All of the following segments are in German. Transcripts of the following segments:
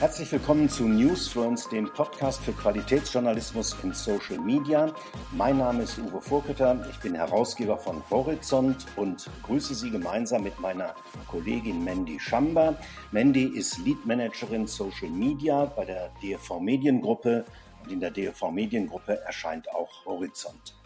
Herzlich willkommen zu Newsfluence, dem Podcast für Qualitätsjournalismus in Social Media. Mein Name ist Uwe Vorketer, ich bin Herausgeber von Horizont und grüße Sie gemeinsam mit meiner Kollegin Mandy Schamba. Mandy ist Lead Managerin Social Media bei der DFV Mediengruppe und in der DFV Mediengruppe erscheint auch Horizont.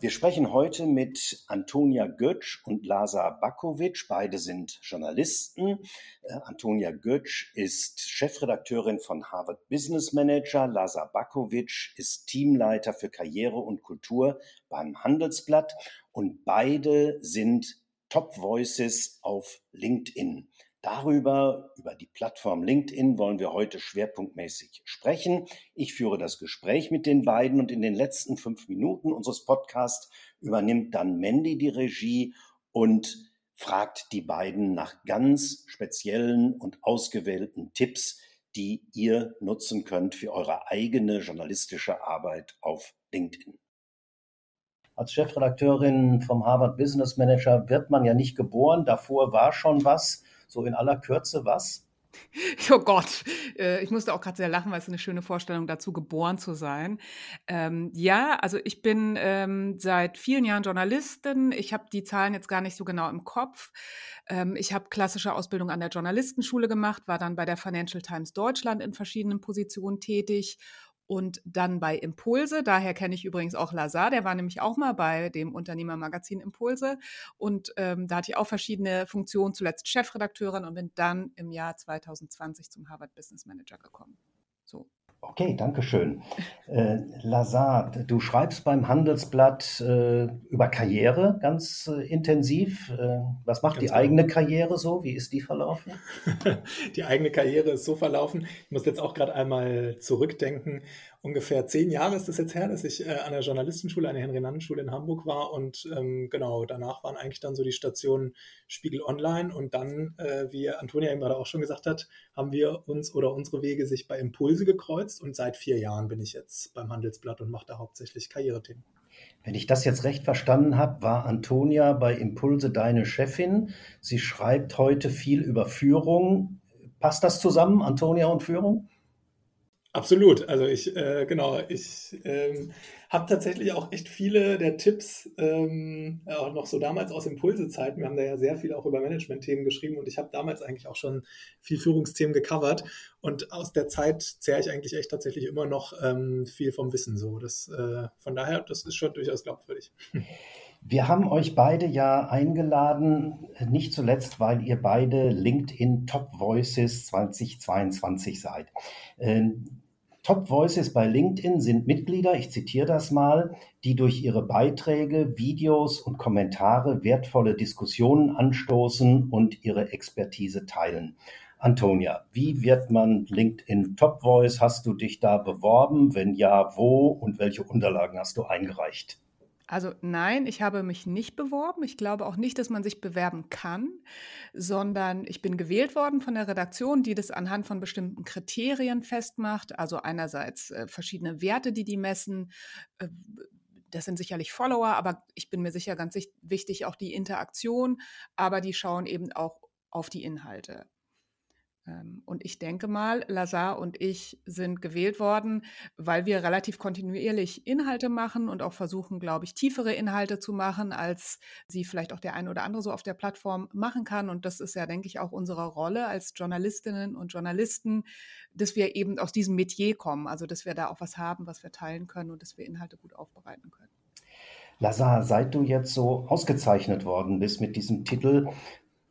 Wir sprechen heute mit Antonia Götsch und Lazar Bakovic. Beide sind Journalisten. Äh, Antonia Götsch ist Chefredakteurin von Harvard Business Manager. Lazar Bakovic ist Teamleiter für Karriere und Kultur beim Handelsblatt. Und beide sind Top Voices auf LinkedIn. Darüber, über die Plattform LinkedIn, wollen wir heute schwerpunktmäßig sprechen. Ich führe das Gespräch mit den beiden und in den letzten fünf Minuten unseres Podcasts übernimmt dann Mandy die Regie und fragt die beiden nach ganz speziellen und ausgewählten Tipps, die ihr nutzen könnt für eure eigene journalistische Arbeit auf LinkedIn. Als Chefredakteurin vom Harvard Business Manager wird man ja nicht geboren, davor war schon was so in aller Kürze was? Oh Gott, äh, ich musste auch gerade sehr lachen, weil es eine schöne Vorstellung dazu, geboren zu sein. Ähm, ja, also ich bin ähm, seit vielen Jahren Journalistin. Ich habe die Zahlen jetzt gar nicht so genau im Kopf. Ähm, ich habe klassische Ausbildung an der Journalistenschule gemacht, war dann bei der Financial Times Deutschland in verschiedenen Positionen tätig und dann bei Impulse. Daher kenne ich übrigens auch Lazar, der war nämlich auch mal bei dem Unternehmermagazin Impulse. Und ähm, da hatte ich auch verschiedene Funktionen, zuletzt Chefredakteurin und bin dann im Jahr 2020 zum Harvard Business Manager gekommen. So. Okay, danke schön. Äh, Lazar, du schreibst beim Handelsblatt äh, über Karriere ganz äh, intensiv. Äh, was macht ganz die genau. eigene Karriere so? Wie ist die verlaufen? die eigene Karriere ist so verlaufen. Ich muss jetzt auch gerade einmal zurückdenken ungefähr zehn Jahre ist es jetzt her, dass ich äh, an der Journalistenschule, an der Henry-Nannen-Schule in Hamburg war. Und ähm, genau, danach waren eigentlich dann so die Stationen Spiegel Online. Und dann, äh, wie Antonia eben gerade auch schon gesagt hat, haben wir uns oder unsere Wege sich bei Impulse gekreuzt. Und seit vier Jahren bin ich jetzt beim Handelsblatt und mache da hauptsächlich Karrierethemen. Wenn ich das jetzt recht verstanden habe, war Antonia bei Impulse deine Chefin. Sie schreibt heute viel über Führung. Passt das zusammen, Antonia und Führung? Absolut. Also ich, äh, genau, ich ähm, habe tatsächlich auch echt viele der Tipps, ähm, auch noch so damals aus Impulse-Zeiten. Wir haben da ja sehr viel auch über Management-Themen geschrieben und ich habe damals eigentlich auch schon viel Führungsthemen gecovert. Und aus der Zeit zehre ich eigentlich echt tatsächlich immer noch ähm, viel vom Wissen so. Das, äh, von daher, das ist schon durchaus glaubwürdig. Wir haben euch beide ja eingeladen, nicht zuletzt, weil ihr beide LinkedIn Top Voices 2022 seid. Top Voices bei LinkedIn sind Mitglieder, ich zitiere das mal, die durch ihre Beiträge, Videos und Kommentare wertvolle Diskussionen anstoßen und ihre Expertise teilen. Antonia, wie wird man LinkedIn Top Voice? Hast du dich da beworben? Wenn ja, wo und welche Unterlagen hast du eingereicht? Also nein, ich habe mich nicht beworben. Ich glaube auch nicht, dass man sich bewerben kann, sondern ich bin gewählt worden von der Redaktion, die das anhand von bestimmten Kriterien festmacht. Also einerseits äh, verschiedene Werte, die die messen. Äh, das sind sicherlich Follower, aber ich bin mir sicher ganz wichtig auch die Interaktion. Aber die schauen eben auch auf die Inhalte. Ähm, und ich denke mal, Lazar und ich sind gewählt worden, weil wir relativ kontinuierlich Inhalte machen und auch versuchen, glaube ich, tiefere Inhalte zu machen, als sie vielleicht auch der eine oder andere so auf der Plattform machen kann. Und das ist ja, denke ich, auch unsere Rolle als Journalistinnen und Journalisten, dass wir eben aus diesem Metier kommen, also dass wir da auch was haben, was wir teilen können und dass wir Inhalte gut aufbereiten können. Lazar, seit du jetzt so ausgezeichnet worden bist mit diesem Titel,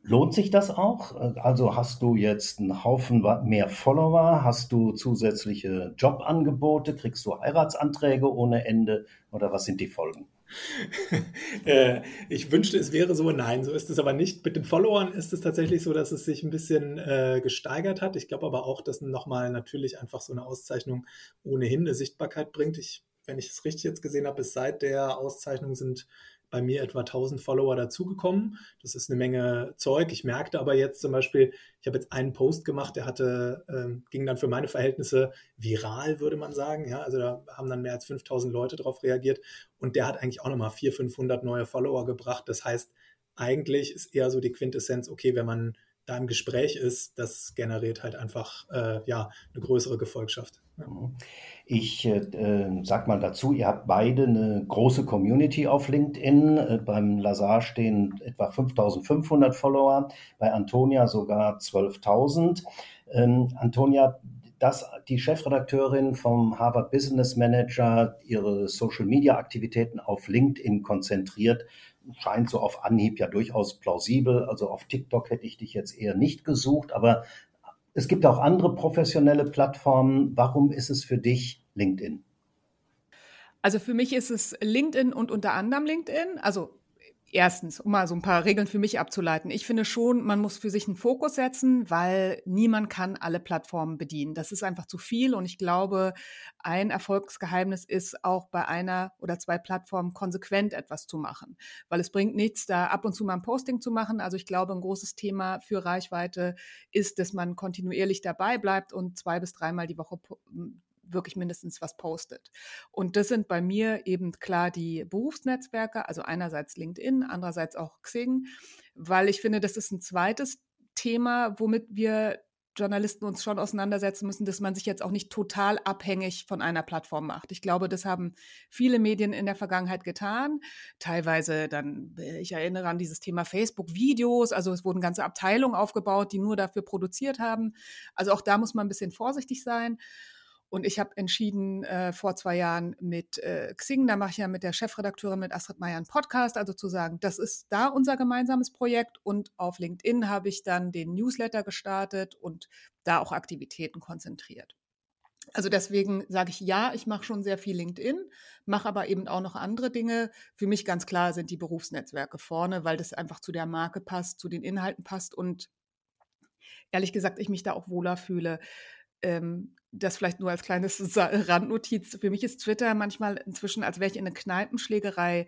Lohnt sich das auch? Also hast du jetzt einen Haufen mehr Follower? Hast du zusätzliche Jobangebote? Kriegst du Heiratsanträge ohne Ende? Oder was sind die Folgen? Äh, ich wünschte, es wäre so. Nein, so ist es aber nicht. Mit den Followern ist es tatsächlich so, dass es sich ein bisschen äh, gesteigert hat. Ich glaube aber auch, dass nochmal natürlich einfach so eine Auszeichnung ohnehin eine Sichtbarkeit bringt. Ich, wenn ich es richtig jetzt gesehen habe, bis seit der Auszeichnung sind bei mir etwa 1000 Follower dazugekommen. Das ist eine Menge Zeug. Ich merkte aber jetzt zum Beispiel, ich habe jetzt einen Post gemacht, der hatte, ähm, ging dann für meine Verhältnisse viral, würde man sagen. Ja, also da haben dann mehr als 5000 Leute darauf reagiert und der hat eigentlich auch nochmal 400, 500 neue Follower gebracht. Das heißt, eigentlich ist eher so die Quintessenz, okay, wenn man da im Gespräch ist, das generiert halt einfach äh, ja, eine größere Gefolgschaft. Ich äh, äh, sag mal dazu, ihr habt beide eine große Community auf LinkedIn. Äh, beim Lazar stehen etwa 5500 Follower, bei Antonia sogar 12.000. Ähm, Antonia, dass die Chefredakteurin vom Harvard Business Manager ihre Social-Media-Aktivitäten auf LinkedIn konzentriert, scheint so auf Anhieb ja durchaus plausibel. Also auf TikTok hätte ich dich jetzt eher nicht gesucht, aber es gibt auch andere professionelle Plattformen. Warum ist es für dich LinkedIn? Also für mich ist es LinkedIn und unter anderem LinkedIn. Also Erstens, um mal so ein paar Regeln für mich abzuleiten. Ich finde schon, man muss für sich einen Fokus setzen, weil niemand kann alle Plattformen bedienen. Das ist einfach zu viel und ich glaube, ein Erfolgsgeheimnis ist auch bei einer oder zwei Plattformen konsequent etwas zu machen, weil es bringt nichts, da ab und zu mal ein Posting zu machen. Also ich glaube, ein großes Thema für Reichweite ist, dass man kontinuierlich dabei bleibt und zwei bis dreimal die Woche wirklich mindestens was postet. Und das sind bei mir eben klar die Berufsnetzwerke, also einerseits LinkedIn, andererseits auch Xing, weil ich finde, das ist ein zweites Thema, womit wir Journalisten uns schon auseinandersetzen müssen, dass man sich jetzt auch nicht total abhängig von einer Plattform macht. Ich glaube, das haben viele Medien in der Vergangenheit getan. Teilweise dann, ich erinnere an dieses Thema Facebook-Videos, also es wurden ganze Abteilungen aufgebaut, die nur dafür produziert haben. Also auch da muss man ein bisschen vorsichtig sein. Und ich habe entschieden äh, vor zwei Jahren mit äh, Xing, da mache ich ja mit der Chefredakteurin, mit Astrid Meyer einen Podcast, also zu sagen, das ist da unser gemeinsames Projekt. Und auf LinkedIn habe ich dann den Newsletter gestartet und da auch Aktivitäten konzentriert. Also deswegen sage ich ja, ich mache schon sehr viel LinkedIn, mache aber eben auch noch andere Dinge. Für mich ganz klar sind die Berufsnetzwerke vorne, weil das einfach zu der Marke passt, zu den Inhalten passt und ehrlich gesagt, ich mich da auch wohler fühle. Ähm, das vielleicht nur als kleines Randnotiz. Für mich ist Twitter manchmal inzwischen, als wäre ich in eine Kneipenschlägerei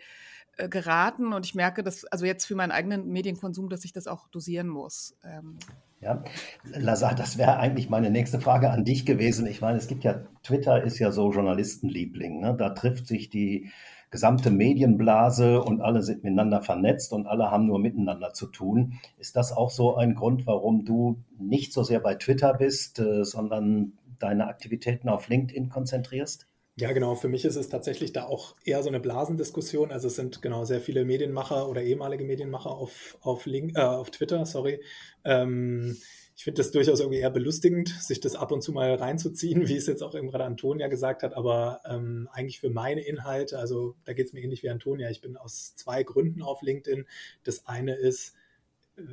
äh, geraten und ich merke, dass, also jetzt für meinen eigenen Medienkonsum, dass ich das auch dosieren muss. Ähm. Ja, Lazar, das wäre eigentlich meine nächste Frage an dich gewesen. Ich meine, es gibt ja, Twitter ist ja so Journalistenliebling. Ne? Da trifft sich die gesamte Medienblase und alle sind miteinander vernetzt und alle haben nur miteinander zu tun. Ist das auch so ein Grund, warum du nicht so sehr bei Twitter bist, äh, sondern deine Aktivitäten auf LinkedIn konzentrierst? Ja, genau. Für mich ist es tatsächlich da auch eher so eine Blasendiskussion. Also es sind genau sehr viele Medienmacher oder ehemalige Medienmacher auf, auf, Link, äh, auf Twitter, sorry. Ähm, ich finde das durchaus irgendwie eher belustigend, sich das ab und zu mal reinzuziehen, wie es jetzt auch eben gerade Antonia gesagt hat. Aber ähm, eigentlich für meine Inhalte, also da geht es mir ähnlich wie Antonia. Ich bin aus zwei Gründen auf LinkedIn. Das eine ist,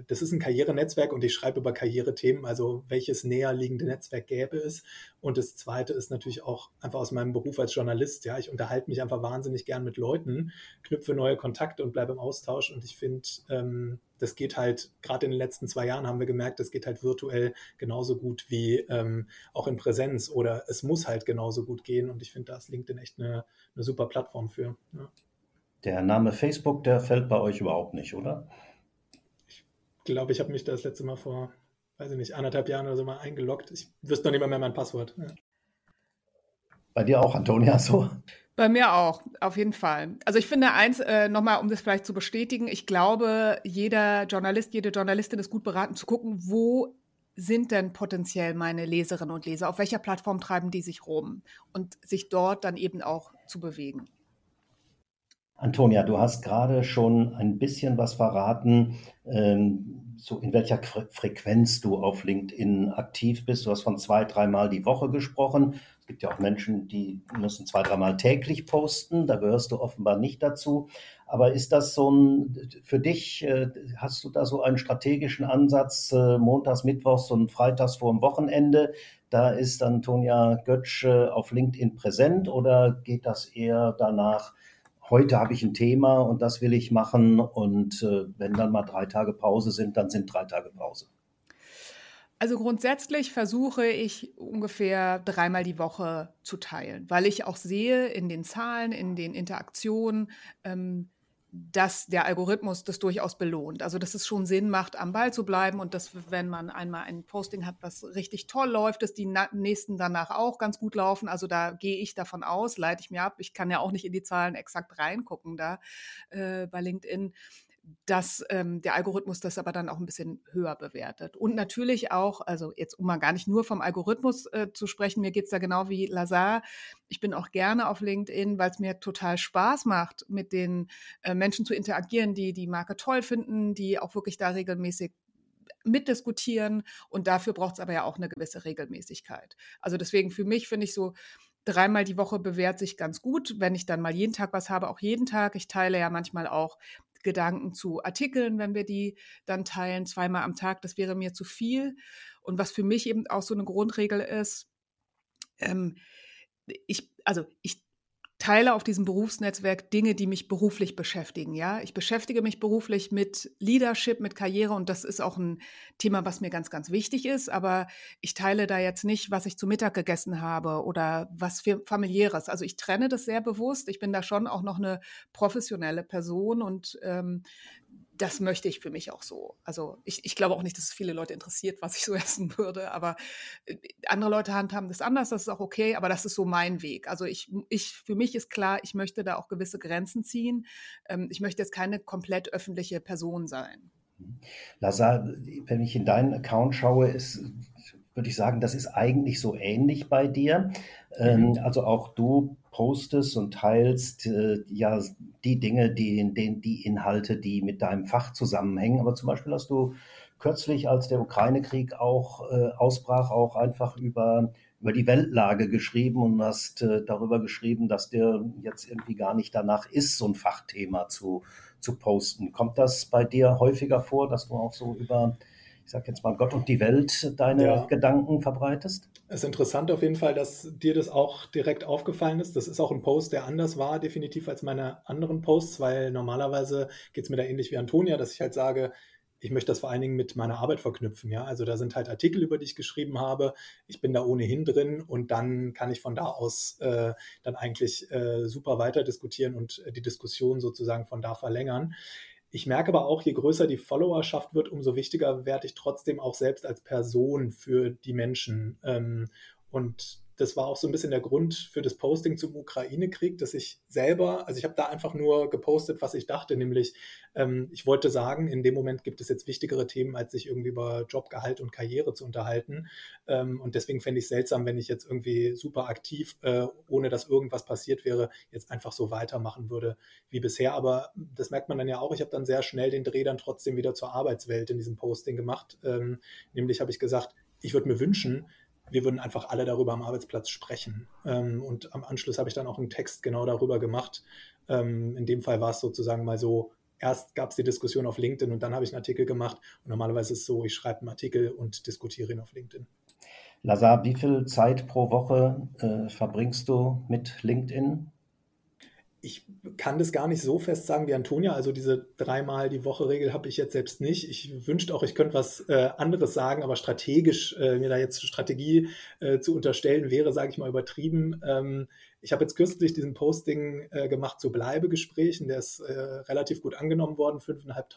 das ist ein Karrierenetzwerk und ich schreibe über Karrierethemen, also welches näher liegende Netzwerk gäbe es. Und das zweite ist natürlich auch einfach aus meinem Beruf als Journalist. Ja, ich unterhalte mich einfach wahnsinnig gern mit Leuten, knüpfe neue Kontakte und bleibe im Austausch. Und ich finde, ähm, das geht halt, gerade in den letzten zwei Jahren haben wir gemerkt, das geht halt virtuell genauso gut wie ähm, auch in Präsenz oder es muss halt genauso gut gehen. Und ich finde, da ist LinkedIn echt eine, eine super Plattform für. Ja. Der Name Facebook, der fällt bei euch überhaupt nicht, oder? Glaube, ich habe mich das letzte Mal vor, weiß ich nicht, anderthalb Jahren oder so mal eingeloggt. Ich wüsste noch nicht mal mehr mein Passwort. Ja. Bei dir auch, Antonia, so? Bei mir auch, auf jeden Fall. Also ich finde eins, äh, nochmal, um das vielleicht zu bestätigen, ich glaube, jeder Journalist, jede Journalistin ist gut beraten zu gucken, wo sind denn potenziell meine Leserinnen und Leser? Auf welcher Plattform treiben die sich rum? Und sich dort dann eben auch zu bewegen. Antonia, du hast gerade schon ein bisschen was verraten, ähm, so in welcher Frequenz du auf LinkedIn aktiv bist. Du hast von zwei, dreimal die Woche gesprochen. Es gibt ja auch Menschen, die müssen zwei, dreimal täglich posten. Da gehörst du offenbar nicht dazu. Aber ist das so ein, für dich, äh, hast du da so einen strategischen Ansatz, äh, montags, mittwochs und freitags vor dem Wochenende? Da ist Antonia Götsch auf LinkedIn präsent oder geht das eher danach, heute habe ich ein Thema und das will ich machen. Und äh, wenn dann mal drei Tage Pause sind, dann sind drei Tage Pause. Also grundsätzlich versuche ich ungefähr dreimal die Woche zu teilen, weil ich auch sehe in den Zahlen, in den Interaktionen, ähm, dass der Algorithmus das durchaus belohnt. Also dass es schon Sinn macht, am Ball zu bleiben und dass, wenn man einmal ein Posting hat, was richtig toll läuft, dass die nächsten danach auch ganz gut laufen. Also da gehe ich davon aus, leite ich mir ab. Ich kann ja auch nicht in die Zahlen exakt reingucken da äh, bei LinkedIn dass ähm, der Algorithmus das aber dann auch ein bisschen höher bewertet. Und natürlich auch, also jetzt um mal gar nicht nur vom Algorithmus äh, zu sprechen, mir geht es da genau wie Lazar. Ich bin auch gerne auf LinkedIn, weil es mir total Spaß macht, mit den äh, Menschen zu interagieren, die die Marke toll finden, die auch wirklich da regelmäßig mitdiskutieren. Und dafür braucht es aber ja auch eine gewisse Regelmäßigkeit. Also deswegen für mich finde ich so, dreimal die Woche bewährt sich ganz gut. Wenn ich dann mal jeden Tag was habe, auch jeden Tag. Ich teile ja manchmal auch Gedanken zu Artikeln, wenn wir die dann teilen, zweimal am Tag. Das wäre mir zu viel. Und was für mich eben auch so eine Grundregel ist, ähm, ich, also ich teile auf diesem Berufsnetzwerk Dinge, die mich beruflich beschäftigen. Ja, ich beschäftige mich beruflich mit Leadership, mit Karriere und das ist auch ein Thema, was mir ganz, ganz wichtig ist. Aber ich teile da jetzt nicht, was ich zu Mittag gegessen habe oder was für familiäres. Also ich trenne das sehr bewusst. Ich bin da schon auch noch eine professionelle Person und ähm, das möchte ich für mich auch so. Also ich, ich glaube auch nicht, dass es viele Leute interessiert, was ich so essen würde, aber äh, andere Leute handhaben das anders, das ist auch okay, aber das ist so mein Weg. Also ich, ich für mich ist klar, ich möchte da auch gewisse Grenzen ziehen. Ähm, ich möchte jetzt keine komplett öffentliche Person sein. Lazar, wenn ich in deinen Account schaue, ist, würde ich sagen, das ist eigentlich so ähnlich bei dir. Ähm, mhm. Also auch du postest und teilst äh, ja die Dinge, die, die, die Inhalte, die mit deinem Fach zusammenhängen. Aber zum Beispiel hast du kürzlich, als der Ukraine-Krieg auch äh, ausbrach, auch einfach über, über die Weltlage geschrieben und hast äh, darüber geschrieben, dass dir jetzt irgendwie gar nicht danach ist, so ein Fachthema zu, zu posten. Kommt das bei dir häufiger vor, dass du auch so über ich sag jetzt mal, Gott und die Welt deine ja. Gedanken verbreitest? Es ist interessant auf jeden Fall, dass dir das auch direkt aufgefallen ist. Das ist auch ein Post, der anders war, definitiv als meine anderen Posts, weil normalerweise geht es mir da ähnlich wie Antonia, dass ich halt sage, ich möchte das vor allen Dingen mit meiner Arbeit verknüpfen. Ja, also da sind halt Artikel, über die ich geschrieben habe. Ich bin da ohnehin drin und dann kann ich von da aus äh, dann eigentlich äh, super weiter diskutieren und die Diskussion sozusagen von da verlängern. Ich merke aber auch, je größer die Followerschaft wird, umso wichtiger werde ich trotzdem auch selbst als Person für die Menschen. Ähm, und das war auch so ein bisschen der Grund für das Posting zum Ukraine-Krieg, dass ich selber, also ich habe da einfach nur gepostet, was ich dachte, nämlich ähm, ich wollte sagen, in dem Moment gibt es jetzt wichtigere Themen, als sich irgendwie über Jobgehalt und Karriere zu unterhalten. Ähm, und deswegen fände ich es seltsam, wenn ich jetzt irgendwie super aktiv, äh, ohne dass irgendwas passiert wäre, jetzt einfach so weitermachen würde wie bisher. Aber das merkt man dann ja auch. Ich habe dann sehr schnell den Dreh dann trotzdem wieder zur Arbeitswelt in diesem Posting gemacht. Ähm, nämlich habe ich gesagt, ich würde mir wünschen, wir würden einfach alle darüber am Arbeitsplatz sprechen. Ähm, und am Anschluss habe ich dann auch einen Text genau darüber gemacht. Ähm, in dem Fall war es sozusagen mal so, erst gab es die Diskussion auf LinkedIn und dann habe ich einen Artikel gemacht. Und normalerweise ist es so, ich schreibe einen Artikel und diskutiere ihn auf LinkedIn. Lazar, wie viel Zeit pro Woche äh, verbringst du mit LinkedIn? Ich kann das gar nicht so fest sagen wie Antonia. Also diese dreimal die Woche Regel habe ich jetzt selbst nicht. Ich wünschte auch, ich könnte was äh, anderes sagen, aber strategisch äh, mir da jetzt Strategie äh, zu unterstellen wäre, sage ich mal, übertrieben. Ähm, ich habe jetzt kürzlich diesen Posting äh, gemacht zu Bleibegesprächen. Der ist äh, relativ gut angenommen worden. 5.500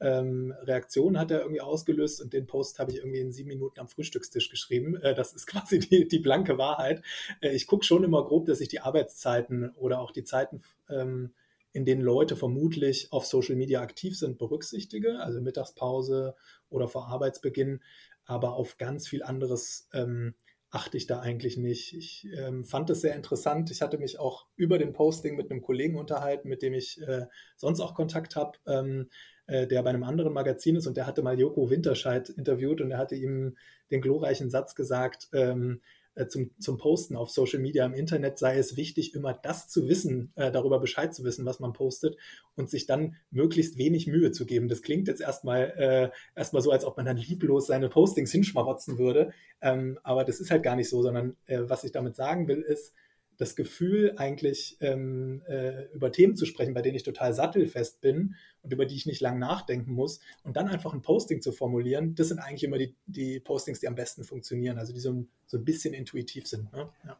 ähm, Reaktionen hat er irgendwie ausgelöst und den Post habe ich irgendwie in sieben Minuten am Frühstückstisch geschrieben. Äh, das ist quasi die, die blanke Wahrheit. Äh, ich gucke schon immer grob, dass ich die Arbeitszeiten oder auch die Zeiten, ähm, in denen Leute vermutlich auf Social Media aktiv sind, berücksichtige, also Mittagspause oder vor Arbeitsbeginn, aber auf ganz viel anderes ähm, achte ich da eigentlich nicht. Ich ähm, fand es sehr interessant. Ich hatte mich auch über den Posting mit einem Kollegen unterhalten, mit dem ich äh, sonst auch Kontakt habe. Ähm, äh, der bei einem anderen Magazin ist und der hatte mal Joko Winterscheid interviewt und er hatte ihm den glorreichen Satz gesagt, ähm, äh, zum, zum Posten auf Social Media im Internet sei es wichtig, immer das zu wissen, äh, darüber Bescheid zu wissen, was man postet und sich dann möglichst wenig Mühe zu geben. Das klingt jetzt erstmal äh, erstmal so, als ob man dann lieblos seine Postings hinschmarotzen würde. Ähm, aber das ist halt gar nicht so, sondern äh, was ich damit sagen will, ist, das Gefühl, eigentlich ähm, äh, über Themen zu sprechen, bei denen ich total sattelfest bin und über die ich nicht lang nachdenken muss und dann einfach ein Posting zu formulieren, das sind eigentlich immer die, die Postings, die am besten funktionieren, also die so, so ein bisschen intuitiv sind. Ne? Ja.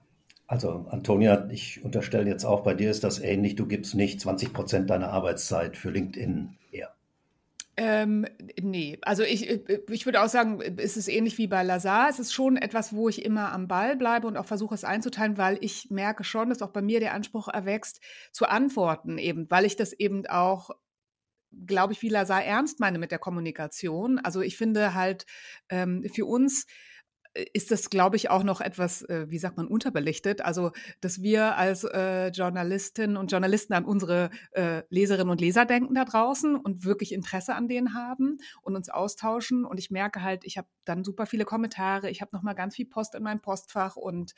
Also Antonia, ich unterstelle jetzt auch, bei dir ist das ähnlich, du gibst nicht 20 Prozent deiner Arbeitszeit für LinkedIn her. Ähm, nee, also ich, äh, ich würde auch sagen, es ist ähnlich wie bei Lazar. Es ist schon etwas, wo ich immer am Ball bleibe und auch versuche es einzuteilen, weil ich merke schon, dass auch bei mir der Anspruch erwächst, zu antworten eben, weil ich das eben auch glaube ich, wie Lazar ernst meine mit der Kommunikation. Also ich finde halt ähm, für uns ist das, glaube ich, auch noch etwas, äh, wie sagt man, unterbelichtet. Also, dass wir als äh, Journalistinnen und Journalisten an unsere äh, Leserinnen und Leser denken da draußen und wirklich Interesse an denen haben und uns austauschen. Und ich merke halt, ich habe dann super viele Kommentare, ich habe noch mal ganz viel Post in meinem Postfach und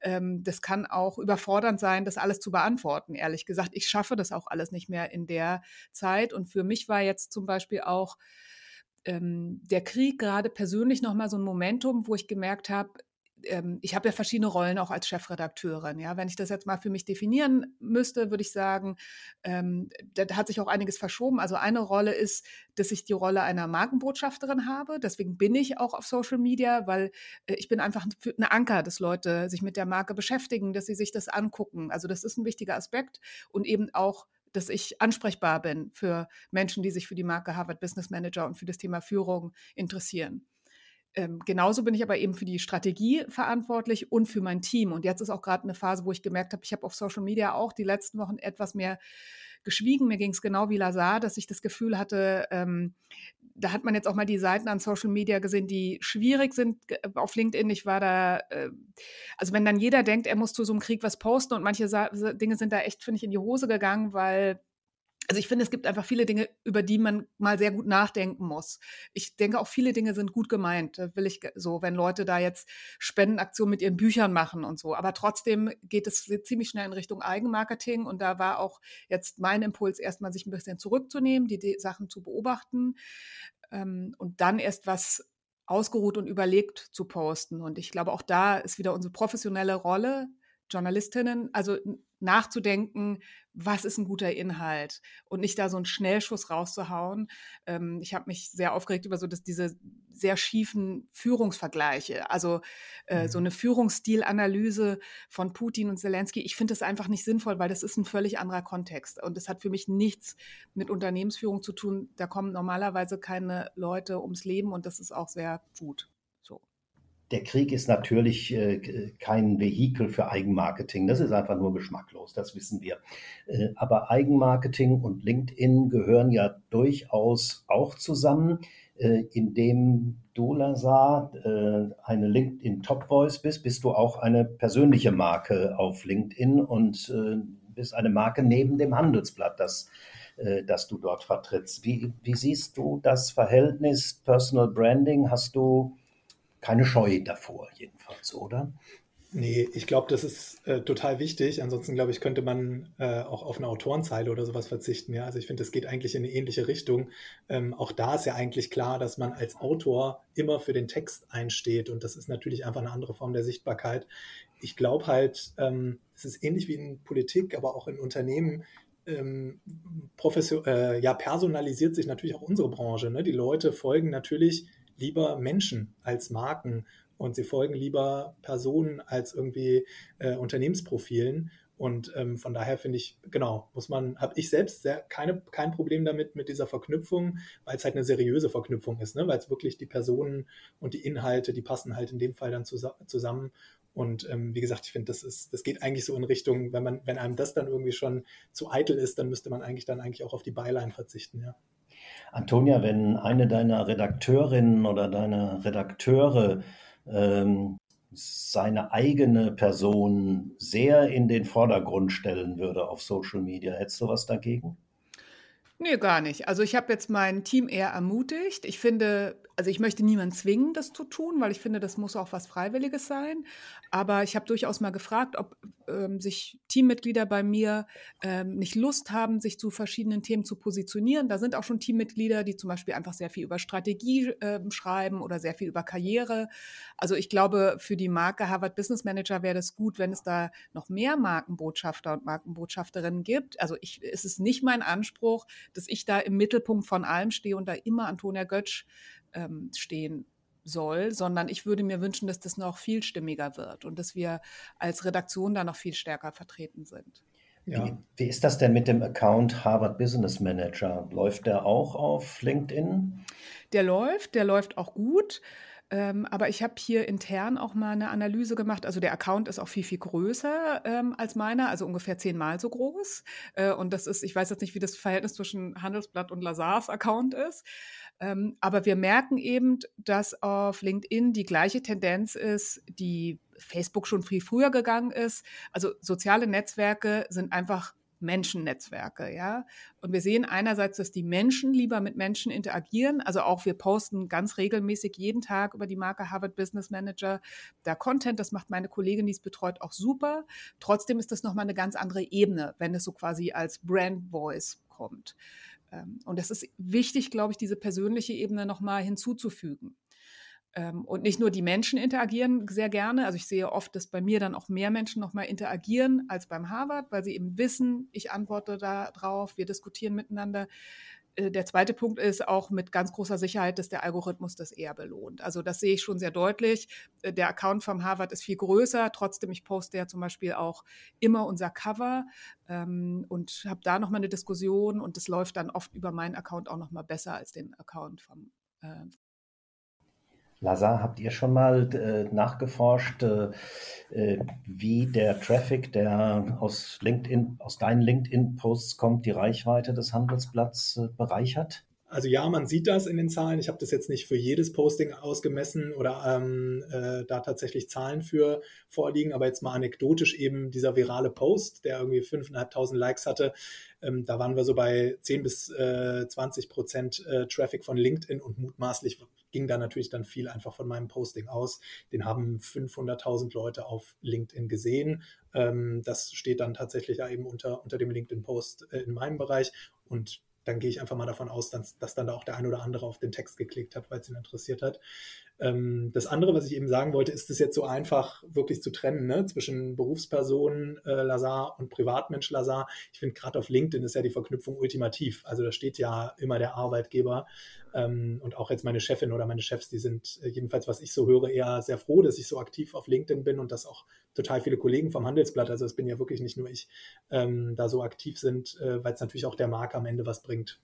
ähm, das kann auch überfordernd sein, das alles zu beantworten. Ehrlich gesagt, ich schaffe das auch alles nicht mehr in der Zeit. Und für mich war jetzt zum Beispiel auch ähm, der Krieg gerade persönlich nochmal so ein Momentum, wo ich gemerkt habe, ähm, ich habe ja verschiedene Rollen auch als Chefredakteurin. Ja, wenn ich das jetzt mal für mich definieren müsste, würde ich sagen, ähm, da hat sich auch einiges verschoben. Also eine Rolle ist, dass ich die Rolle einer Markenbotschafterin habe. Deswegen bin ich auch auf Social Media, weil äh, ich bin einfach ein Anker, dass Leute sich mit der Marke beschäftigen, dass sie sich das angucken. Also das ist ein wichtiger Aspekt und eben auch dass ich ansprechbar bin für Menschen, die sich für die Marke Harvard Business Manager und für das Thema Führung interessieren. Ähm, genauso bin ich aber eben für die Strategie verantwortlich und für mein Team. Und jetzt ist auch gerade eine Phase, wo ich gemerkt habe, ich habe auf Social Media auch die letzten Wochen etwas mehr geschwiegen. Mir ging es genau wie Lazar, dass ich das Gefühl hatte, ähm, da hat man jetzt auch mal die Seiten an Social Media gesehen, die schwierig sind auf LinkedIn. Ich war da, äh, also wenn dann jeder denkt, er muss zu so einem Krieg was posten und manche Dinge sind da echt, finde ich, in die Hose gegangen, weil also ich finde, es gibt einfach viele Dinge, über die man mal sehr gut nachdenken muss. Ich denke auch viele Dinge sind gut gemeint. Will ich so, wenn Leute da jetzt Spendenaktionen mit ihren Büchern machen und so. Aber trotzdem geht es ziemlich schnell in Richtung Eigenmarketing. Und da war auch jetzt mein Impuls, erstmal sich ein bisschen zurückzunehmen, die, Sachen zu beobachten ähm, und dann erst was ausgeruht und überlegt zu posten. Und ich glaube, auch da ist wieder unsere professionelle Rolle, Journalistinnen, also nachzudenken, was ist ein guter Inhalt und nicht da so einen Schnellschuss rauszuhauen. Ähm, ich habe mich sehr aufgeregt über so dass diese sehr schiefen Führungsvergleiche, also äh, mhm. so eine Führungsstilanalyse von Putin und Zelensky. Ich finde das einfach nicht sinnvoll, weil das ist ein völlig anderer Kontext und das hat für mich nichts mit Unternehmensführung zu tun. Da kommen normalerweise keine Leute ums Leben und das ist auch sehr gut der Krieg ist natürlich äh, kein Vehikel für Eigenmarketing. Das ist einfach nur geschmacklos, das wissen wir. Äh, aber Eigenmarketing und LinkedIn gehören ja durchaus auch zusammen, äh, indem du, Lazar, äh, eine LinkedIn Top Voice bist, bist du auch eine persönliche Marke auf LinkedIn und äh, bist eine Marke neben dem Handelsblatt, das äh, das du dort vertrittst. Wie, wie siehst du das Verhältnis Personal Branding? Hast du keine Scheu davor, jedenfalls, oder? Nee, ich glaube, das ist äh, total wichtig. Ansonsten, glaube ich, könnte man äh, auch auf eine Autorenzeile oder sowas verzichten. Ja? Also ich finde, das geht eigentlich in eine ähnliche Richtung. Ähm, auch da ist ja eigentlich klar, dass man als Autor immer für den Text einsteht. Und das ist natürlich einfach eine andere Form der Sichtbarkeit. Ich glaube halt, ähm, es ist ähnlich wie in Politik, aber auch in Unternehmen. Ähm, äh, ja, personalisiert sich natürlich auch unsere Branche. Ne? Die Leute folgen natürlich lieber Menschen als Marken und sie folgen lieber Personen als irgendwie äh, Unternehmensprofilen. Und ähm, von daher finde ich, genau, muss man, habe ich selbst sehr, keine, kein Problem damit mit dieser Verknüpfung, weil es halt eine seriöse Verknüpfung ist, ne? weil es wirklich die Personen und die Inhalte, die passen halt in dem Fall dann zus zusammen. Und ähm, wie gesagt, ich finde, das ist, das geht eigentlich so in Richtung, wenn man, wenn einem das dann irgendwie schon zu eitel ist, dann müsste man eigentlich dann eigentlich auch auf die Beilein verzichten, ja. Antonia, wenn eine deiner Redakteurinnen oder deine Redakteure ähm, seine eigene Person sehr in den Vordergrund stellen würde auf Social Media, hättest du was dagegen? Nee, gar nicht. Also ich habe jetzt mein Team eher ermutigt. Ich finde, also ich möchte niemanden zwingen, das zu tun, weil ich finde, das muss auch was Freiwilliges sein. Aber ich habe durchaus mal gefragt, ob ähm, sich Teammitglieder bei mir ähm, nicht Lust haben, sich zu verschiedenen Themen zu positionieren. Da sind auch schon Teammitglieder, die zum Beispiel einfach sehr viel über Strategie äh, schreiben oder sehr viel über Karriere. Also ich glaube, für die Marke Harvard Business Manager wäre das gut, wenn es da noch mehr Markenbotschafter und Markenbotschafterinnen gibt. Also ich, es ist nicht mein Anspruch, dass ich da im Mittelpunkt von allem stehe und da immer Antonia Götsch ähm, stehen soll, sondern ich würde mir wünschen, dass das noch viel stimmiger wird und dass wir als Redaktion da noch viel stärker vertreten sind. Ja. Wie, wie, ist das denn mit dem Account Harvard Business Manager? Läuft der auch auf LinkedIn? Der läuft, der läuft auch gut. Ähm, aber ich habe hier intern auch mal eine Analyse gemacht. Also der Account ist auch viel, viel größer ähm, als meiner, also ungefähr zehnmal so groß. Äh, und das ist, ich weiß jetzt nicht, wie das Verhältnis zwischen Handelsblatt und Lazars Account ist. Ähm, aber wir merken eben, dass auf LinkedIn die gleiche Tendenz ist, die Facebook schon viel früher gegangen ist. Also soziale Netzwerke sind einfach Menschennetzwerke, ja. Und wir sehen einerseits, dass die Menschen lieber mit Menschen interagieren. Also auch wir posten ganz regelmäßig jeden Tag über die Marke Harvard Business Manager da Content. Das macht meine Kollegin, die es betreut, auch super. Trotzdem ist das nochmal eine ganz andere Ebene, wenn es so quasi als Brand Voice kommt. Ähm, und es ist wichtig, glaube ich, diese persönliche Ebene nochmal hinzuzufügen. Ähm, und nicht nur die Menschen interagieren sehr gerne. Also ich sehe oft, dass bei mir dann auch mehr Menschen nochmal interagieren als beim Harvard, weil sie eben wissen, ich antworte darauf, wir diskutieren miteinander. Äh, der zweite Punkt ist auch mit ganz großer Sicherheit, dass der Algorithmus das eher belohnt. Also das sehe ich schon sehr deutlich. Äh, der Account vom Harvard ist viel größer. Trotzdem, ich poste ja zum Beispiel auch immer unser Cover ähm, und habe da nochmal eine Diskussion und das läuft dann oft über meinen Account auch nochmal besser als den Account vom, äh, Lazar, habt ihr schon mal äh, nachgeforscht, äh, äh, wie der Traffic, der aus LinkedIn, aus deinen LinkedIn-Posts kommt, die Reichweite des Handelsblatts äh, bereichert? Also ja, man sieht das in den Zahlen. Ich habe das jetzt nicht für jedes Posting ausgemessen oder ähm, äh, da tatsächlich Zahlen für vorliegen, aber jetzt mal anekdotisch eben dieser virale Post, der irgendwie 5.500 Likes hatte, ähm, da waren wir so bei 10 bis äh, 20 Prozent äh, Traffic von LinkedIn und mutmaßlich ging da natürlich dann viel einfach von meinem Posting aus. Den haben 500.000 Leute auf LinkedIn gesehen. Ähm, das steht dann tatsächlich ja eben unter, unter dem LinkedIn-Post äh, in meinem Bereich und dann gehe ich einfach mal davon aus, dass, dass dann da auch der ein oder andere auf den Text geklickt hat, weil es ihn interessiert hat. Ähm, das andere, was ich eben sagen wollte, ist es jetzt so einfach wirklich zu trennen ne? zwischen Berufsperson äh, Lazar und Privatmensch Lazar. Ich finde gerade auf LinkedIn ist ja die Verknüpfung ultimativ. Also da steht ja immer der Arbeitgeber ähm, und auch jetzt meine Chefin oder meine Chefs, die sind äh, jedenfalls, was ich so höre, eher sehr froh, dass ich so aktiv auf LinkedIn bin und dass auch total viele Kollegen vom Handelsblatt, also es bin ja wirklich nicht nur ich, ähm, da so aktiv sind, äh, weil es natürlich auch der Marke am Ende was bringt.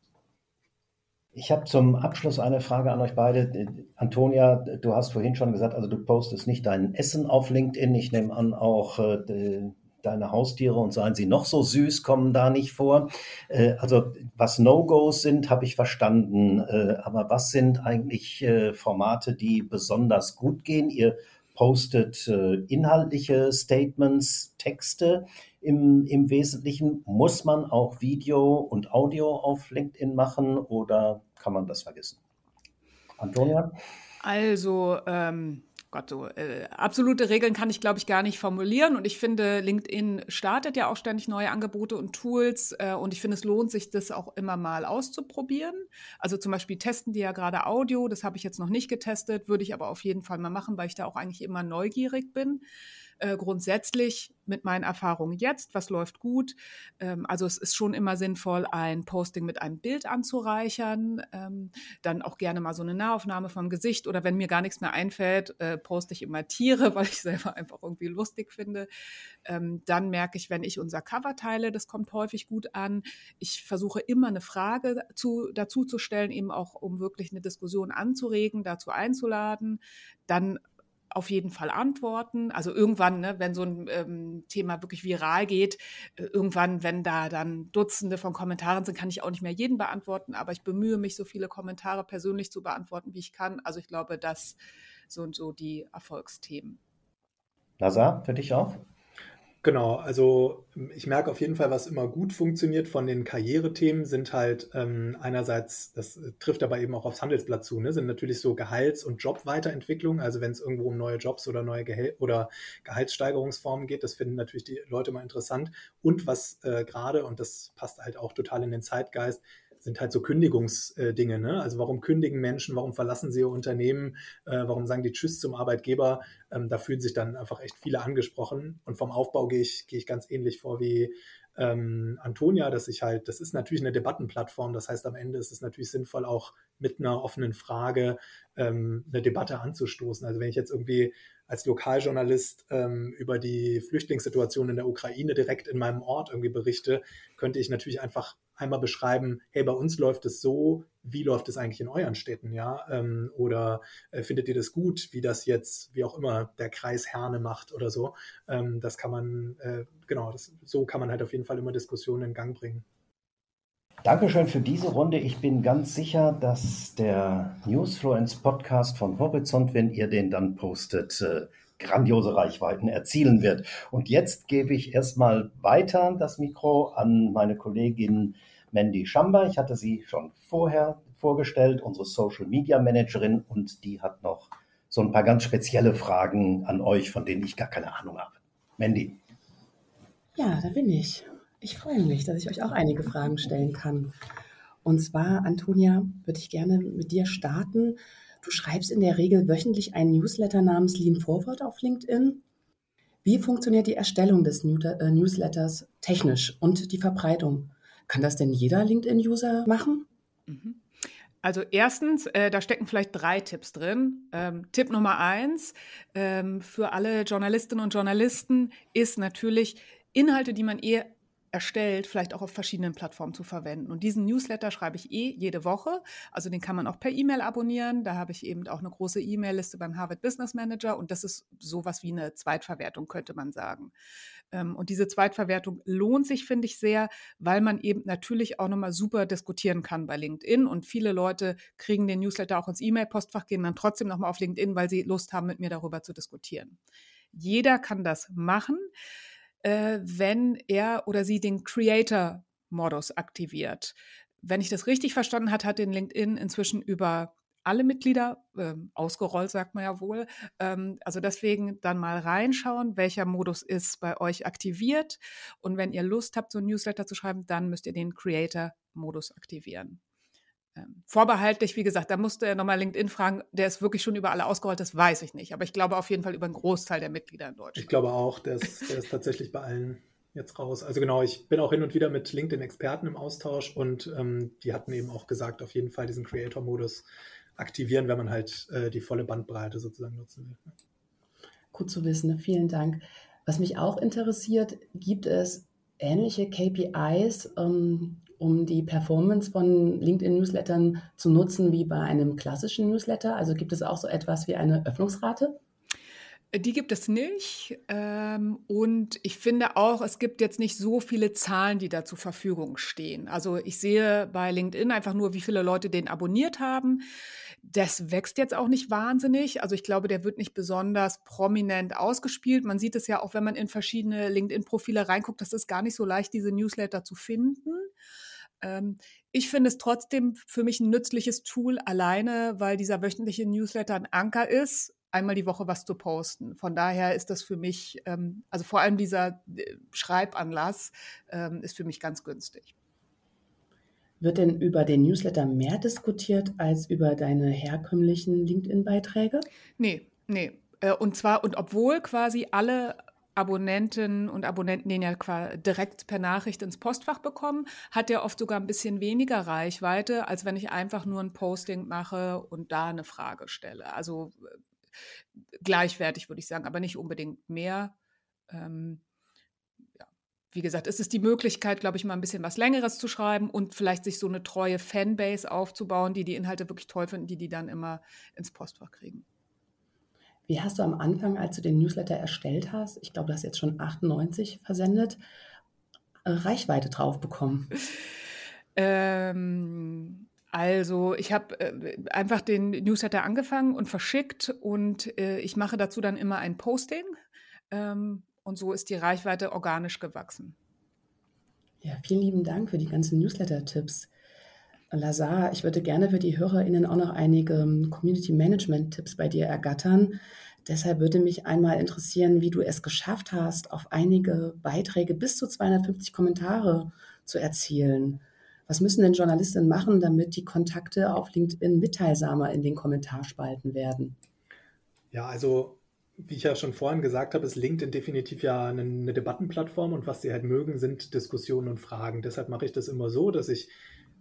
Ich habe zum Abschluss eine Frage an euch beide. Antonia, du hast vorhin schon gesagt, also du postest nicht dein Essen auf LinkedIn. Ich nehme an, auch äh, deine Haustiere und seien sie noch so süß, kommen da nicht vor. Äh, also was No-Gos sind, habe ich verstanden. Äh, aber was sind eigentlich äh, Formate, die besonders gut gehen? Ihr postet äh, inhaltliche Statements, Texte im, im Wesentlichen. Muss man auch Video und Audio auf LinkedIn machen oder kann man das vergessen? Antonia? Also, ähm, Gott, so äh, absolute Regeln kann ich, glaube ich, gar nicht formulieren. Und ich finde, LinkedIn startet ja auch ständig neue Angebote und Tools. Äh, und ich finde, es lohnt sich, das auch immer mal auszuprobieren. Also zum Beispiel testen die ja gerade Audio. Das habe ich jetzt noch nicht getestet, würde ich aber auf jeden Fall mal machen, weil ich da auch eigentlich immer neugierig bin. Äh, grundsätzlich mit meinen Erfahrungen jetzt, was läuft gut. Ähm, also es ist schon immer sinnvoll, ein Posting mit einem Bild anzureichern, ähm, dann auch gerne mal so eine Nahaufnahme vom Gesicht oder wenn mir gar nichts mehr einfällt, äh, poste ich immer Tiere, weil ich selber einfach irgendwie lustig finde. Ähm, dann merke ich, wenn ich unser Cover teile, das kommt häufig gut an. Ich versuche immer eine Frage zu, dazu zu stellen, eben auch um wirklich eine Diskussion anzuregen, dazu einzuladen. Dann auf jeden Fall antworten. Also irgendwann, ne, wenn so ein ähm, Thema wirklich viral geht, äh, irgendwann, wenn da dann Dutzende von Kommentaren sind, kann ich auch nicht mehr jeden beantworten, aber ich bemühe mich, so viele Kommentare persönlich zu beantworten, wie ich kann. Also ich glaube, das sind so die Erfolgsthemen. Lazar, für dich auch? Genau, also ähm, ich merke auf jeden Fall, was immer gut funktioniert von den Karrierethemen, sind halt ähm, einerseits, das äh, trifft aber eben auch aufs Handelsblatt zu, ne, sind natürlich so Gehalts- und Jobweiterentwicklung. Also wenn es irgendwo um neue Jobs oder neue Gehäl oder Gehaltssteigerungsformen geht, das finden natürlich die Leute mal interessant. Und was äh, gerade, und das passt halt auch total in den Zeitgeist, sind halt so Kündigungsdinge. Ne? Also warum kündigen Menschen, warum verlassen sie ihr Unternehmen, äh, warum sagen die Tschüss zum Arbeitgeber? Ähm, da fühlen sich dann einfach echt viele angesprochen. Und vom Aufbau gehe ich, gehe ich ganz ähnlich vor wie ähm, Antonia, dass ich halt, das ist natürlich eine Debattenplattform, das heißt am Ende ist es natürlich sinnvoll, auch mit einer offenen Frage ähm, eine Debatte anzustoßen. Also wenn ich jetzt irgendwie als Lokaljournalist ähm, über die Flüchtlingssituation in der Ukraine direkt in meinem Ort irgendwie berichte, könnte ich natürlich einfach einmal beschreiben, hey, bei uns läuft es so, wie läuft es eigentlich in euren Städten, ja? Ähm, oder äh, findet ihr das gut, wie das jetzt, wie auch immer, der Kreis Herne macht oder so? Ähm, das kann man, äh, genau, das, so kann man halt auf jeden Fall immer Diskussionen in Gang bringen. Dankeschön für diese Runde. Ich bin ganz sicher, dass der Newsfluence Podcast von Horizont, wenn ihr den dann postet, äh, grandiose Reichweiten erzielen wird. Und jetzt gebe ich erstmal weiter das Mikro an meine Kollegin Mandy Schamba. Ich hatte sie schon vorher vorgestellt, unsere Social Media Managerin, und die hat noch so ein paar ganz spezielle Fragen an euch, von denen ich gar keine Ahnung habe. Mandy. Ja, da bin ich. Ich freue mich, dass ich euch auch einige Fragen stellen kann. Und zwar, Antonia, würde ich gerne mit dir starten. Du schreibst in der Regel wöchentlich einen Newsletter namens Lean Forward auf LinkedIn. Wie funktioniert die Erstellung des äh, Newsletters technisch und die Verbreitung? Kann das denn jeder LinkedIn-User machen? Mhm. Also erstens, äh, da stecken vielleicht drei Tipps drin. Ähm, Tipp Nummer eins ähm, für alle Journalistinnen und Journalisten ist natürlich, Inhalte, die man eh erstellt, vielleicht auch auf verschiedenen Plattformen zu verwenden. Und diesen Newsletter schreibe ich eh jede Woche. Also den kann man auch per E-Mail abonnieren. Da habe ich eben auch eine große E-Mail-Liste beim Harvard Business Manager und das ist sowas wie eine Zweitverwertung, könnte man sagen. Ähm, und diese Zweitverwertung lohnt sich, finde ich, sehr, weil man eben natürlich auch nochmal super diskutieren kann bei LinkedIn. Und viele Leute kriegen den Newsletter auch ins E-Mail-Postfach, gehen dann trotzdem nochmal auf LinkedIn, weil sie Lust haben, mit mir darüber zu diskutieren. Jeder kann das machen äh, wenn er oder sie den Creator-Modus aktiviert. Wenn ich das richtig verstanden habe, hat den LinkedIn inzwischen über alle Mitglieder ähm, ausgerollt, sagt man ja wohl. Ähm, also deswegen dann mal reinschauen, welcher Modus ist bei euch aktiviert. Und wenn ihr Lust habt, so ein Newsletter zu schreiben, dann müsst ihr den Creator-Modus aktivieren. Ähm, vorbehaltlich, wie gesagt, da musste er nochmal LinkedIn fragen, der ist wirklich schon über alle ausgerollt, das weiß ich nicht. Aber ich glaube auf jeden Fall über einen Großteil der Mitglieder in Deutschland. Ich glaube auch, der ist, der ist tatsächlich bei allen jetzt raus. Also genau, ich bin auch hin und wieder mit LinkedIn-Experten im Austausch und ähm, die hatten eben auch gesagt, auf jeden Fall diesen Creator-Modus aktivieren, wenn man halt äh, die volle Bandbreite sozusagen nutzen will. Gut zu wissen, vielen Dank. Was mich auch interessiert, gibt es ähnliche KPIs, ähm, um die Performance von LinkedIn-Newslettern zu nutzen wie bei einem klassischen Newsletter? Also gibt es auch so etwas wie eine Öffnungsrate? Die gibt es nicht. Ähm, und ich finde auch, es gibt jetzt nicht so viele Zahlen, die da zur Verfügung stehen. Also ich sehe bei LinkedIn einfach nur, wie viele Leute den abonniert haben. Das wächst jetzt auch nicht wahnsinnig. Also ich glaube, der wird nicht besonders prominent ausgespielt. Man sieht es ja auch, wenn man in verschiedene LinkedIn-Profile reinguckt, das ist gar nicht so leicht, diese Newsletter zu finden. Ähm, ich finde es trotzdem für mich ein nützliches Tool alleine, weil dieser wöchentliche Newsletter ein Anker ist, einmal die Woche was zu posten. Von daher ist das für mich, ähm, also vor allem dieser äh, Schreibanlass ähm, ist für mich ganz günstig. Wird denn über den Newsletter mehr diskutiert als über deine herkömmlichen LinkedIn-Beiträge? Nee, nee. Äh, und zwar, und obwohl quasi alle Abonnenten und Abonnenten den ja direkt per Nachricht ins Postfach bekommen, hat der oft sogar ein bisschen weniger Reichweite, als wenn ich einfach nur ein Posting mache und da eine Frage stelle. Also äh, gleichwertig würde ich sagen, aber nicht unbedingt mehr. Ähm, ja. Wie gesagt, es ist die Möglichkeit, glaube ich, mal ein bisschen was Längeres zu schreiben und vielleicht sich so eine treue Fanbase aufzubauen, die die Inhalte wirklich toll finden, die die dann immer ins Postfach kriegen. Wie hast du am Anfang, als du den Newsletter erstellt hast, ich glaube, du hast jetzt schon 98 versendet, Reichweite drauf bekommen? Ähm, also ich habe äh, einfach den Newsletter angefangen und verschickt und äh, ich mache dazu dann immer ein Posting ähm, und so ist die Reichweite organisch gewachsen. Ja, vielen lieben Dank für die ganzen Newsletter-Tipps. Lazar, ich würde gerne für die HörerInnen auch noch einige ähm, Community Management Tipps bei dir ergattern. Deshalb würde mich einmal interessieren, wie du es geschafft hast, auf einige Beiträge bis zu 250 Kommentare zu erzielen. Was müssen denn Journalistinnen machen, damit die Kontakte auf LinkedIn mitteilsamer in den Kommentarspalten werden? Ja, also wie ich ja schon vorhin gesagt habe, ist LinkedIn definitiv ja eine, eine Debattenplattform und was sie halt mögen, sind Diskussionen und Fragen. Deshalb mache ich das immer so, dass ich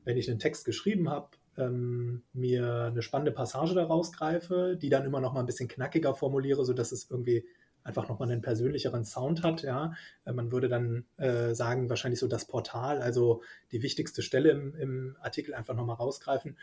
wenn ich einen Text geschrieben habe, ähm, mir eine spannende Passage daraus greife, die dann immer noch mal ein bisschen knackiger formuliere, sodass es irgendwie einfach nochmal einen persönlicheren Sound hat. Ja, äh, man würde dann äh, sagen, wahrscheinlich so das Portal, also die wichtigste Stelle im, im Artikel einfach nochmal rausgreifen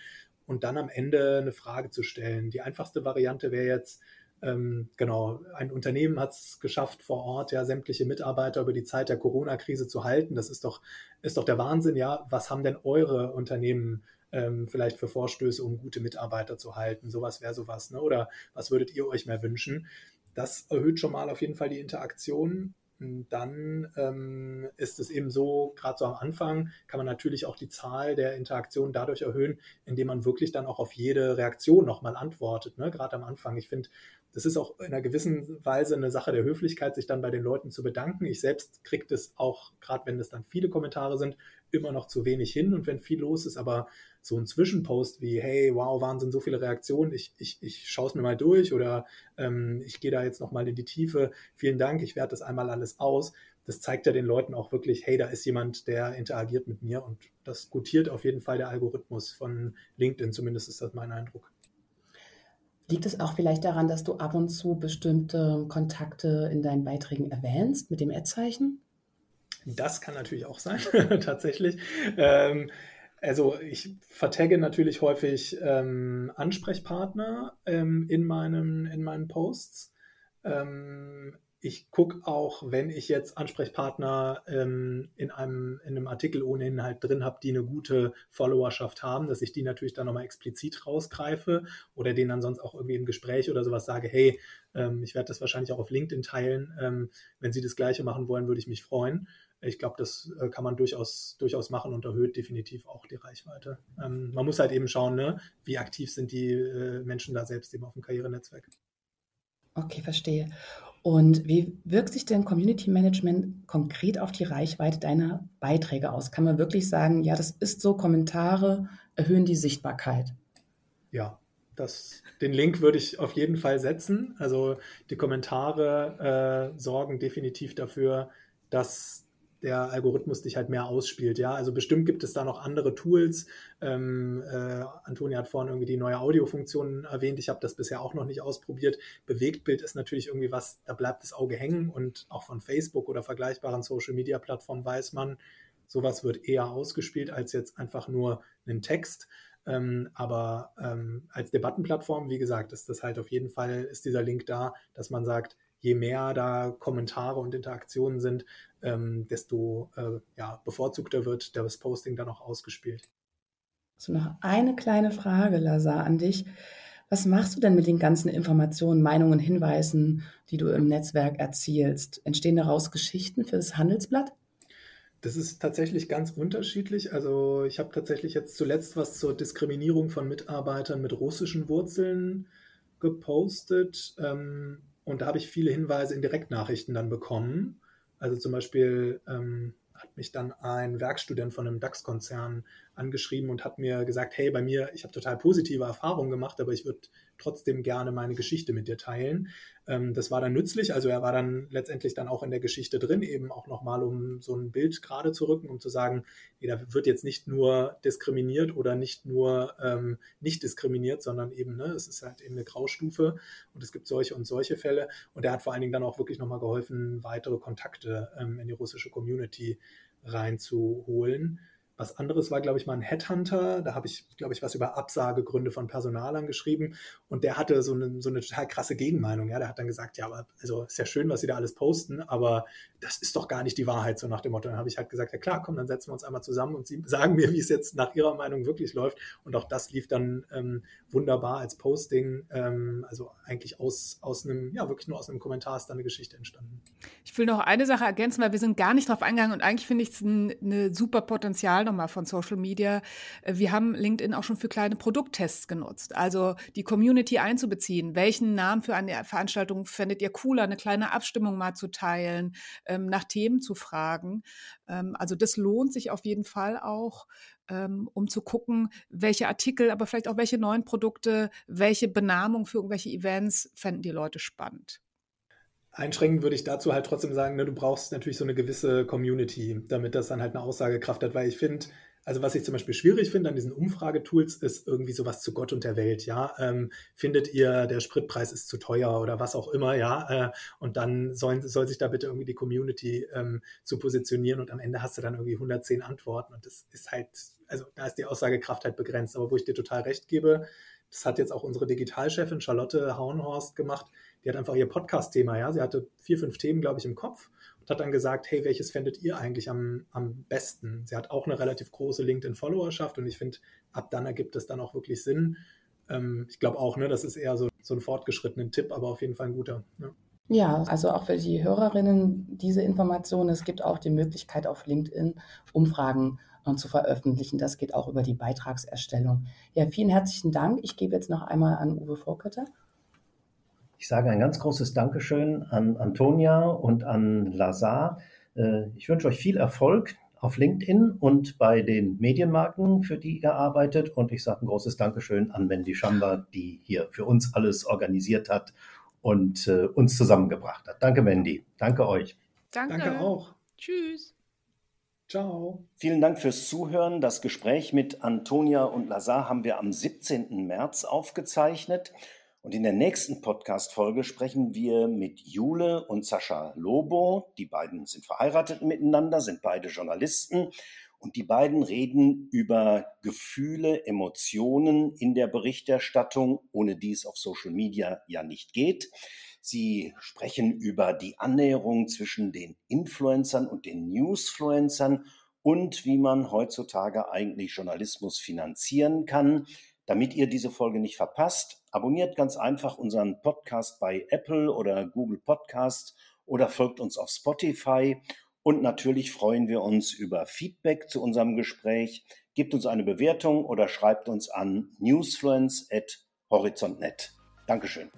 und dann am Ende eine Frage zu stellen. Die einfachste Variante wäre jetzt, ähm, genau, ein Unternehmen hat es geschafft, vor Ort ja sämtliche Mitarbeiter über die Zeit der Corona-Krise zu halten. Das ist doch, ist doch der Wahnsinn, ja. Was haben denn eure Unternehmen ähm, vielleicht für Vorstöße, um gute Mitarbeiter zu halten? Sowas wäre sowas, ne? Oder was würdet ihr euch mehr wünschen? Das erhöht schon mal auf jeden Fall die Interaktion. Dann ähm, ist es eben so, gerade so am Anfang kann man natürlich auch die Zahl der Interaktionen dadurch erhöhen, indem man wirklich dann auch auf jede Reaktion nochmal antwortet. Ne? Gerade am Anfang. Ich finde, das ist auch in einer gewissen Weise eine Sache der Höflichkeit, sich dann bei den Leuten zu bedanken. Ich selbst kriege das auch, gerade wenn es dann viele Kommentare sind, immer noch zu wenig hin und wenn viel los ist, aber so ein Zwischenpost wie, hey, wow, Wahnsinn, so viele Reaktionen, ich, ich, ich schaue es mir mal durch oder ähm, ich gehe da jetzt nochmal in die Tiefe, vielen Dank, ich werte das einmal alles aus. Das zeigt ja den Leuten auch wirklich, hey, da ist jemand, der interagiert mit mir und das gutiert auf jeden Fall der Algorithmus von LinkedIn, zumindest ist das mein Eindruck. Liegt es auch vielleicht daran, dass du ab und zu bestimmte Kontakte in deinen Beiträgen erwähnst mit dem Ad-Zeichen? Das kann natürlich auch sein, tatsächlich. Ähm, also ich vertagge natürlich häufig ähm, Ansprechpartner ähm, in, meinem, in meinen Posts. Ähm, ich gucke auch, wenn ich jetzt Ansprechpartner ähm, in, einem, in einem Artikel ohne Inhalt drin habe, die eine gute Followerschaft haben, dass ich die natürlich dann nochmal explizit rausgreife oder denen dann sonst auch irgendwie im Gespräch oder sowas sage, hey, ähm, ich werde das wahrscheinlich auch auf LinkedIn teilen. Ähm, wenn Sie das gleiche machen wollen, würde ich mich freuen. Ich glaube, das äh, kann man durchaus, durchaus machen und erhöht definitiv auch die Reichweite. Ähm, man muss halt eben schauen, ne, wie aktiv sind die äh, Menschen da selbst eben auf dem Karrierenetzwerk. Okay, verstehe. Und wie wirkt sich denn Community Management konkret auf die Reichweite deiner Beiträge aus? Kann man wirklich sagen, ja, das ist so, Kommentare erhöhen die Sichtbarkeit? Ja, das, den Link würde ich auf jeden Fall setzen. Also die Kommentare äh, sorgen definitiv dafür, dass der Algorithmus dich halt mehr ausspielt. Ja, also bestimmt gibt es da noch andere Tools. Ähm, äh, Antonia hat vorhin irgendwie die neue Audiofunktion erwähnt. Ich habe das bisher auch noch nicht ausprobiert. Bewegtbild ist natürlich irgendwie was, da bleibt das Auge hängen und auch von Facebook oder vergleichbaren Social Media Plattformen weiß man, sowas wird eher ausgespielt als jetzt einfach nur einen Text. Ähm, aber ähm, als Debattenplattform, wie gesagt, ist das halt auf jeden Fall, ist dieser Link da, dass man sagt, je mehr da Kommentare und Interaktionen sind, ähm, desto äh, ja, bevorzugter wird das Posting dann auch ausgespielt. So noch eine kleine Frage, Lazar, an dich. Was machst du denn mit den ganzen Informationen, Meinungen, Hinweisen, die du im Netzwerk erzielst? Entstehen daraus Geschichten für das Handelsblatt? Das ist tatsächlich ganz unterschiedlich. Also ich habe tatsächlich jetzt zuletzt was zur Diskriminierung von Mitarbeitern mit russischen Wurzeln gepostet. Ähm, und da habe ich viele Hinweise in Direktnachrichten dann bekommen. Also zum Beispiel ähm, hat mich dann ein Werkstudent von einem DAX-Konzern angeschrieben und hat mir gesagt, hey, bei mir, ich habe total positive Erfahrungen gemacht, aber ich würde trotzdem gerne meine Geschichte mit dir teilen. Ähm, das war dann nützlich, also er war dann letztendlich dann auch in der Geschichte drin, eben auch nochmal, um so ein Bild gerade zu rücken, um zu sagen, nee, da wird jetzt nicht nur diskriminiert oder nicht nur ähm, nicht diskriminiert, sondern eben, ne, es ist halt eben eine Graustufe und es gibt solche und solche Fälle. Und er hat vor allen Dingen dann auch wirklich nochmal geholfen, weitere Kontakte ähm, in die russische Community reinzuholen. Was anderes war, glaube ich, mal ein Headhunter. Da habe ich, glaube ich, was über Absagegründe von Personalern geschrieben. Und der hatte so eine, so eine total krasse Gegenmeinung. Ja, der hat dann gesagt, ja, aber also ist ja schön, was Sie da alles posten, aber das ist doch gar nicht die Wahrheit, so nach dem Motto. Dann habe ich halt gesagt, ja klar, komm, dann setzen wir uns einmal zusammen und Sie sagen mir, wie es jetzt nach Ihrer Meinung wirklich läuft. Und auch das lief dann ähm, wunderbar als Posting. Ähm, also eigentlich aus, aus einem, ja, wirklich nur aus einem Kommentar ist da eine Geschichte entstanden. Ich will noch eine Sache ergänzen, weil wir sind gar nicht drauf eingegangen und eigentlich finde ich es ein, eine super Potenzial nochmal von Social Media. Äh, wir haben LinkedIn auch schon für kleine Produkttests genutzt. Also die Community einzubeziehen. Welchen Namen für eine Veranstaltung fändet ihr cooler? Eine kleine Abstimmung mal zu teilen, ähm, nach Themen zu fragen. Ähm, also das lohnt sich auf jeden Fall auch ähm, um zu gucken, welche Artikel, aber vielleicht auch welche neuen Produkte, welche Benamung für irgendwelche Events fänden die Leute spannend. Einschränkend würde ich dazu halt trotzdem sagen, ne, du brauchst natürlich so eine gewisse Community, damit das dann halt eine Aussagekraft hat, weil ich finde, also was ich zum Beispiel schwierig finde an diesen Umfragetools, ist irgendwie sowas zu Gott und der Welt, ja. Ähm, findet ihr, der Spritpreis ist zu teuer oder was auch immer, ja. Äh, und dann sollen, soll sich da bitte irgendwie die Community ähm, zu positionieren und am Ende hast du dann irgendwie 110 Antworten und das ist halt, also da ist die Aussagekraft halt begrenzt. Aber wo ich dir total recht gebe, das hat jetzt auch unsere Digitalchefin Charlotte Hauenhorst gemacht. Die hat einfach ihr Podcast-Thema, ja. Sie hatte vier, fünf Themen, glaube ich, im Kopf und hat dann gesagt, hey, welches fändet ihr eigentlich am, am besten? Sie hat auch eine relativ große LinkedIn-Followerschaft und ich finde, ab dann ergibt es dann auch wirklich Sinn. Ähm, ich glaube auch, ne, das ist eher so, so ein fortgeschrittenen Tipp, aber auf jeden Fall ein guter. Ne? Ja, also auch für die Hörerinnen diese Informationen. Es gibt auch die Möglichkeit auf LinkedIn Umfragen äh, zu veröffentlichen. Das geht auch über die Beitragserstellung. Ja, vielen herzlichen Dank. Ich gebe jetzt noch einmal an Uwe Vorkötter. Ich sage ein ganz großes Dankeschön an Antonia und an Lazar. Äh, ich wünsche euch viel Erfolg auf LinkedIn und bei den Medienmarken, für die ihr arbeitet. Und ich sage ein großes Dankeschön an Wendy Schamba, die hier für uns alles organisiert hat und äh, uns zusammengebracht hat. Danke, Wendy. Danke euch. Danke. Danke auch. Tschüss. Ciao. Vielen Dank fürs Zuhören. Das Gespräch mit Antonia und Lazar haben wir am 17. März aufgezeichnet. Und in der nächsten Podcast-Folge sprechen wir mit Jule und Sascha Lobo. Die beiden sind verheiratet miteinander, sind beide Journalisten. Und die beiden reden über Gefühle, Emotionen in der Berichterstattung, ohne die es auf Social Media ja nicht geht. Sie sprechen über die Annäherung zwischen den Influencern und den Newsfluencern und wie man heutzutage eigentlich Journalismus finanzieren kann. Damit ihr diese Folge nicht verpasst, abonniert ganz einfach unseren Podcast bei Apple oder Google Podcast oder folgt uns auf Spotify. Und natürlich freuen wir uns über Feedback zu unserem Gespräch. Gebt uns eine Bewertung oder schreibt uns an newsfluence.horizontnet. Dankeschön.